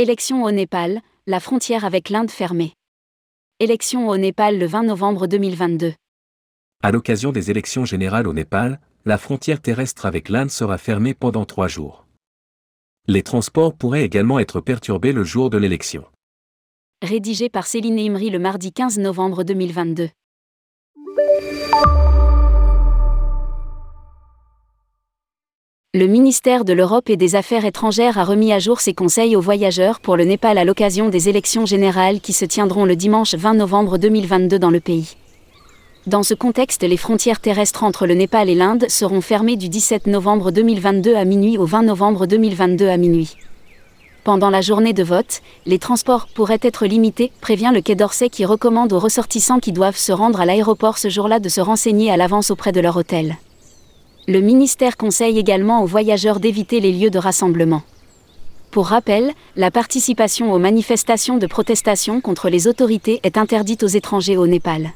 Élections au Népal, la frontière avec l'Inde fermée. Élections au Népal le 20 novembre 2022. À l'occasion des élections générales au Népal, la frontière terrestre avec l'Inde sera fermée pendant trois jours. Les transports pourraient également être perturbés le jour de l'élection. Rédigé par Céline Imri le mardi 15 novembre 2022. Le ministère de l'Europe et des Affaires étrangères a remis à jour ses conseils aux voyageurs pour le Népal à l'occasion des élections générales qui se tiendront le dimanche 20 novembre 2022 dans le pays. Dans ce contexte, les frontières terrestres entre le Népal et l'Inde seront fermées du 17 novembre 2022 à minuit au 20 novembre 2022 à minuit. Pendant la journée de vote, les transports pourraient être limités, prévient le Quai d'Orsay qui recommande aux ressortissants qui doivent se rendre à l'aéroport ce jour-là de se renseigner à l'avance auprès de leur hôtel. Le ministère conseille également aux voyageurs d'éviter les lieux de rassemblement. Pour rappel, la participation aux manifestations de protestation contre les autorités est interdite aux étrangers au Népal.